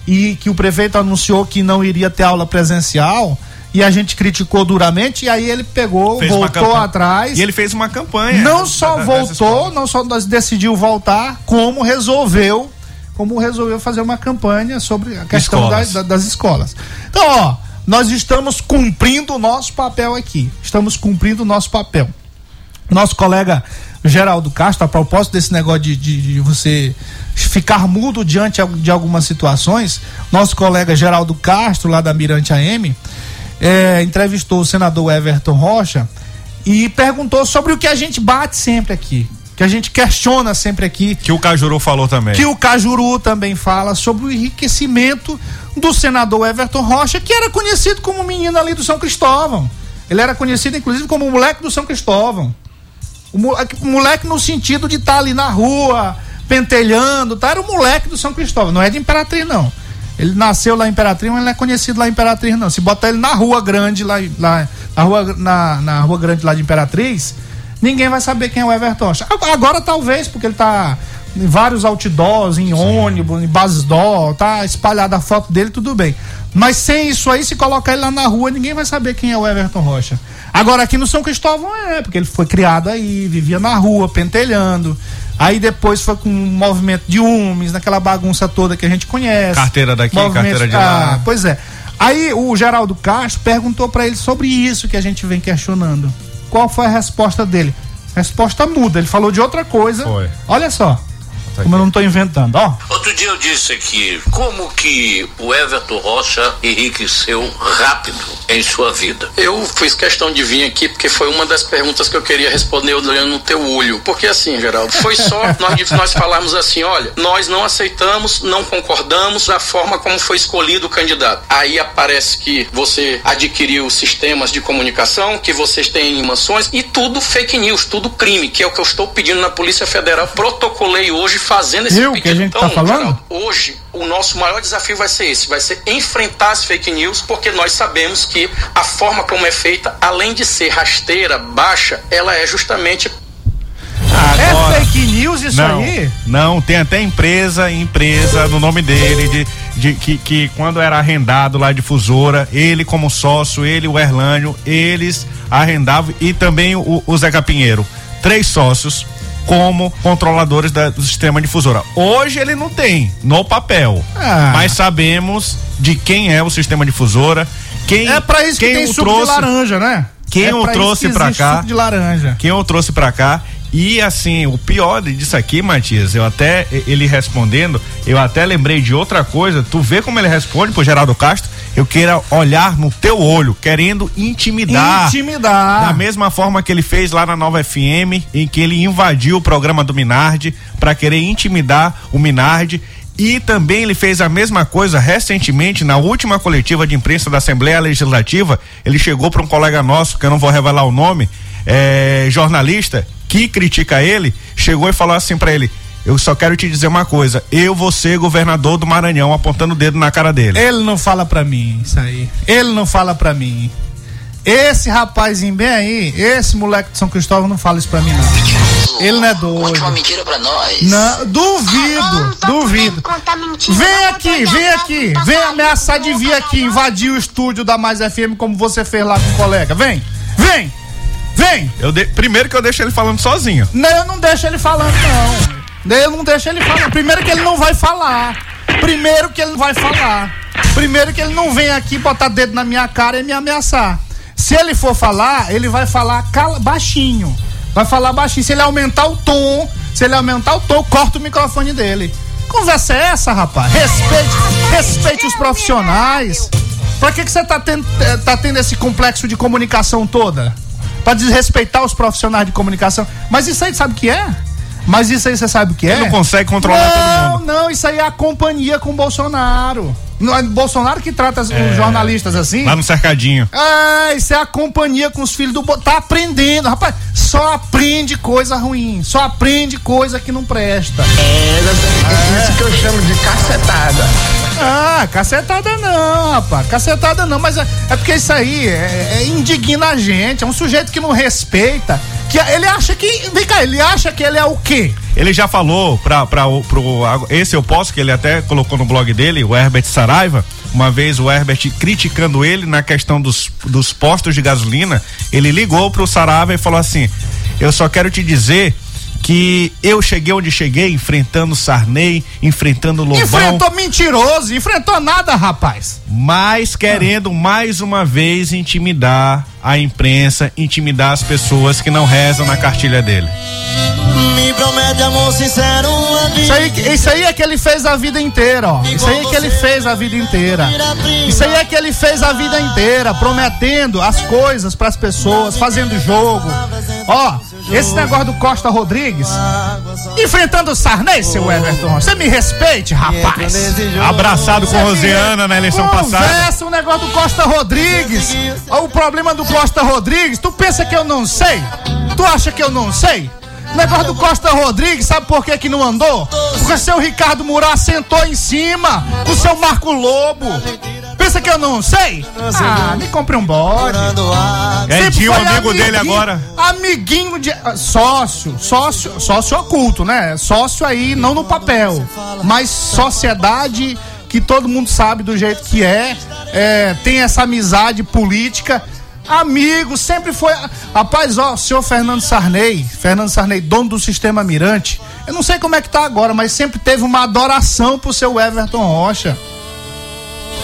e que o prefeito anunciou que não iria ter aula presencial. E a gente criticou duramente, e aí ele pegou, Fez voltou atrás. E ele fez uma campanha. Não só voltou, não só decidiu voltar, como resolveu como resolveu fazer uma campanha sobre a questão Escolas. da- da- das escolas. Então, ó, nós estamos cumprindo o nosso papel aqui. Estamos cumprindo o nosso papel. Nosso colega Geraldo Castro, a propósito desse negócio de, de- de você ficar mudo diante de algumas situações, nosso colega Geraldo Castro, lá da Mirante AM, eh, entrevistou o senador Everton Rocha e perguntou sobre o que a gente bate sempre aqui, que a gente questiona sempre aqui, Que o Cajuru falou também. que o Cajuru também fala sobre o enriquecimento do senador Everton Rocha, que era conhecido como menino ali do São Cristóvão. Ele era conhecido, inclusive, como o moleque do São Cristóvão. O moleque, o moleque no sentido de estar ali na rua, pentelhando, tá? Era o moleque do São Cristóvão, não é de Imperatriz, não. Ele nasceu lá em Imperatriz, mas ele não é conhecido lá em Imperatriz, não. Se botar ele na rua grande, lá, lá na, rua, na, na rua grande lá de Imperatriz, ninguém vai saber quem é o Everton Rocha. Agora, talvez, porque ele tá em vários outdoors, em ônibus, em basdor, tá espalhada a foto dele, tudo bem. Mas sem isso aí, se colocar ele lá na rua, ninguém vai saber quem é o Everton Rocha. Agora aqui no São Cristóvão é, porque ele foi criado aí, vivia na rua, pentelhando. Aí depois foi com um movimento de UMES, naquela bagunça toda que a gente conhece. Carteira daqui, carteira de Ah, lá. Pois é. Aí o Geraldo Castro perguntou pra ele sobre isso que a gente vem questionando. Qual foi a resposta dele? Resposta muda. Ele falou de outra coisa. Foi. Olha só. Como eu não tô inventando, ó. Outro dia eu disse aqui como que o Everton Rocha enriqueceu rápido em sua vida. Eu fiz questão de vir aqui porque foi uma das perguntas que eu queria responder olhando no teu olho. Porque assim, Geraldo, foi só <laughs> nós, nós falarmos assim, olha, nós não aceitamos, não concordamos da forma como foi escolhido o candidato. Aí aparece que você adquiriu sistemas de comunicação, que vocês têm mansões e tudo fake news, tudo crime, que é o que eu estou pedindo na Polícia Federal. Protocolei hoje fazendo esse Viu o que pedido. a gente então, tá falando? Geraldo, hoje o nosso maior desafio vai ser esse, vai ser enfrentar as fake news, porque nós sabemos que a forma como é feita, além de ser rasteira, baixa, ela é justamente Agora- É fake news isso não, aí? Não, tem até empresa, empresa no nome dele, de, de- que, que quando era arrendado lá de Fusora, ele como sócio, ele, o Erlânio, eles arrendavam e também o, o Zeca Pinheiro. Três sócios como controladores da- do sistema difusora. Hoje ele não tem no papel, Ah. mas sabemos de quem é o sistema difusora, quem É pra isso que quem tem o suco trouxe, de laranja, né? quem é o trouxe que existe cá? De laranja. Quem eu trouxe pra cá. E assim, o pior disso aqui, Matias, eu até, ele respondendo, eu até lembrei de outra coisa. Tu vê como ele responde pro Geraldo Castro? Eu quero olhar no teu olho, querendo intimidar. Intimidar. Da mesma forma que ele fez lá na Nova FM, em que ele invadiu o programa do Minardi pra querer intimidar o Minardi. E também ele fez a mesma coisa recentemente na última coletiva de imprensa da Assembleia Legislativa. Ele chegou para um colega nosso, que eu não vou revelar o nome, é, jornalista, que critica ele, chegou e falou assim para ele: Eu só quero te dizer uma coisa, eu vou ser governador do Maranhão, apontando o dedo na cara dele. Ele não fala pra mim isso aí. Ele não fala pra mim. Esse rapazinho bem aí, esse moleque de São Cristóvão não fala isso pra mim, não. Ele não é doido. uma mentira pra nós. Não, duvido, duvido. Vem aqui, vem aqui, vem ameaçar de vir aqui, invadir o estúdio da Mais FM como você fez lá com o colega. Vem, vem, vem. Eu de- primeiro que eu deixo ele falando sozinho. Não, eu não deixo ele falando, não. Eu não deixo ele falando. Primeiro que ele não vai falar. Primeiro que ele não vai falar. Primeiro que ele não vem aqui botar dedo na minha cara e me ameaçar. Se ele for falar, ele vai falar baixinho. Vai falar baixinho. Se ele aumentar o tom, se ele aumentar o tom, corta o microfone dele. Conversa é essa, rapaz? Respeite, respeite os profissionais. Pra que, que você tá tendo, eh, tá tendo esse complexo de comunicação toda? Pra desrespeitar os profissionais de comunicação. Mas isso aí sabe o que é? Mas isso aí você sabe o que é? Ele não consegue controlar não, todo Não, isso aí é a companhia com o Bolsonaro. Não é Bolsonaro que trata os É. jornalistas assim? Lá no cercadinho. Ah, isso é a companhia com os filhos do. Tá aprendendo, rapaz. Só aprende coisa ruim. Só aprende coisa que não presta. É isso que eu chamo de cacetada. Ah, cacetada não, rapaz. Cacetada não, mas é, é porque isso aí é, é indigna a gente. É um sujeito que não respeita. Que ele acha que. Vem cá, ele acha que ele é o quê? Ele já falou o- pro. Esse eu posso, que ele até colocou no blog dele, o Herbert Saraiva. Uma vez o Herbert criticando ele na questão dos, dos postos de gasolina, ele ligou pro Saraiva e falou assim: Eu só quero te dizer que eu cheguei onde cheguei, enfrentando Sarney, enfrentando Lobão. Enfrentou mentiroso, enfrentou nada, rapaz. Mas querendo ah. mais uma vez intimidar a imprensa, intimidar as pessoas que não rezam na cartilha dele. Me promete amor sincero isso aí, isso aí é que ele fez a vida inteira, ó. Isso aí é que ele fez a vida inteira. Isso aí é que ele fez a vida inteira, prometendo as coisas para as pessoas, fazendo jogo. Ó, esse negócio do Costa Rodrigues, enfrentando o Sarney, seu Everton. Você me respeite, rapaz. Abraçado com Rosiana na eleição Conversa passada. Conversa o negócio do Costa Rodrigues. O problema do Costa Rodrigues, tu pensa que eu não sei? Tu acha que eu não sei? O negócio do Costa Rodrigues, sabe por que que não andou? Porque seu Ricardo Murá sentou em cima com seu Marco Lobo. Pensa que eu não sei? Ah, me compre um bode. É, tinha um amigo dele agora. Amiguinho de. Sócio, sócio, sócio oculto, né? Sócio aí, não no papel. Mas sociedade que todo mundo sabe do jeito que é, é tem essa amizade política amigo, sempre foi. Rapaz, ó, o senhor Fernando Sarney, Fernando Sarney, dono do sistema Mirante, eu não sei como é que tá agora, mas sempre teve uma adoração pro seu Everton Rocha.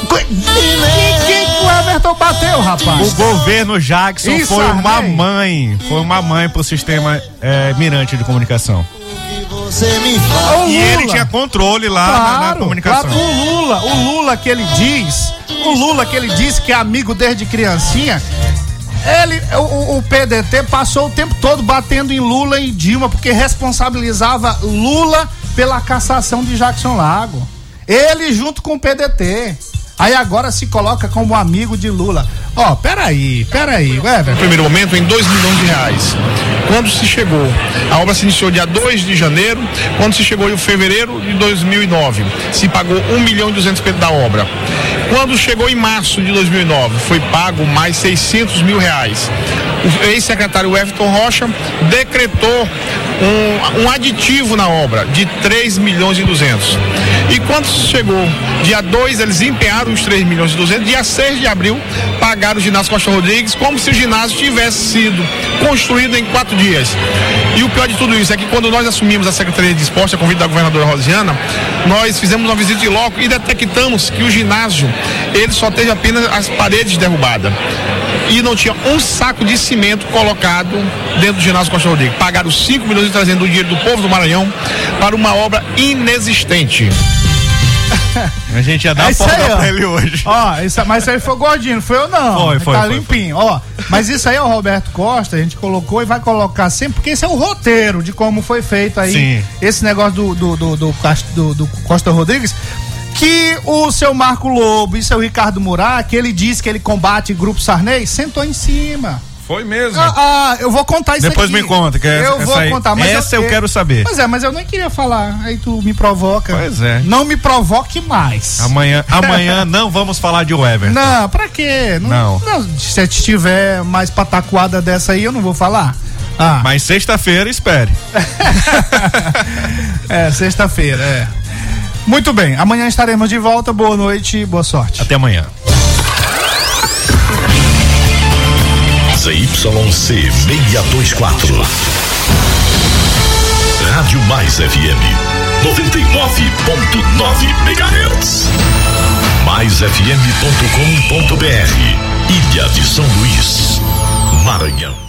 Quem, que o Everton bateu, rapaz? O governo Jackson Isso, foi uma mãe. Foi uma mãe pro sistema é, Mirante de comunicação. E ele tinha controle lá claro, na, na, comunicação. o Lula, o Lula que ele diz, o Lula que ele diz que é amigo desde criancinha, ele, o, o, PDT passou o tempo todo batendo em Lula e Dilma, porque responsabilizava Lula pela cassação de Jackson Lago. Ele junto com o PDT. Aí agora se coloca como amigo de Lula. Ó, oh, peraí, peraí, Weber. No primeiro momento, em 2 milhões de reais. Quando se chegou, a obra se iniciou dia 2 de janeiro, quando se chegou em fevereiro de 2009, se pagou 1 milhão e 200 da obra. Quando chegou em março de 2009, foi pago mais 600 mil reais. O ex-secretário Everton Rocha decretou um, um, aditivo na obra de 3 milhões e 200. E quando chegou dia 2, eles empenharam os 3 milhões e 200. Dia 6 de abril, pagaram o ginásio Costa Rodrigues como se o ginásio tivesse sido construído em quatro dias. E o pior de tudo isso é que quando nós assumimos a Secretaria de Esporte, a convite da governadora Rosiana, nós fizemos uma visita de loco e detectamos que o ginásio, ele só teve apenas as paredes derrubadas. E não tinha um saco de cimento colocado dentro do ginásio Costa Rodrigues. Pagaram 5 milhões e trazendo o dinheiro do povo do Maranhão para uma obra inexistente. <laughs> A gente ia dar é folga pra ele hoje. Ó, isso, mas isso aí foi gordinho, não foi eu não. Foi, foi. Tá foi, limpinho. Foi. Ó, mas isso aí é o Roberto Costa, a gente colocou e vai colocar sempre, porque esse é o roteiro de como foi feito aí Sim. esse negócio do, do, do, do, do Costa Rodrigues que o seu Marco Lobo e seu Ricardo Murat, que ele diz que ele combate grupo Sarney, sentou em cima. Foi mesmo. Ah, ah, eu vou contar isso Depois aqui. me conta, que é Eu vou aí, contar, mas essa eu, eu, quero saber. Pois é, mas eu nem queria falar. Aí tu me provoca. Pois é. Não me provoque mais. Amanhã, <laughs> amanhã não vamos falar de Weber. Não, pra quê? Não. não. não se tiver mais pataquada dessa aí, eu não vou falar. Ah. Mas sexta-feira, espere. <laughs> é, sexta-feira, é. Muito bem, amanhã estaremos de volta. Boa noite, boa sorte. Até amanhã. ZYC 624. Rádio Mais FM 99.9 MHz. MaisFM.com.br Ilha de São Luís, Maranhão.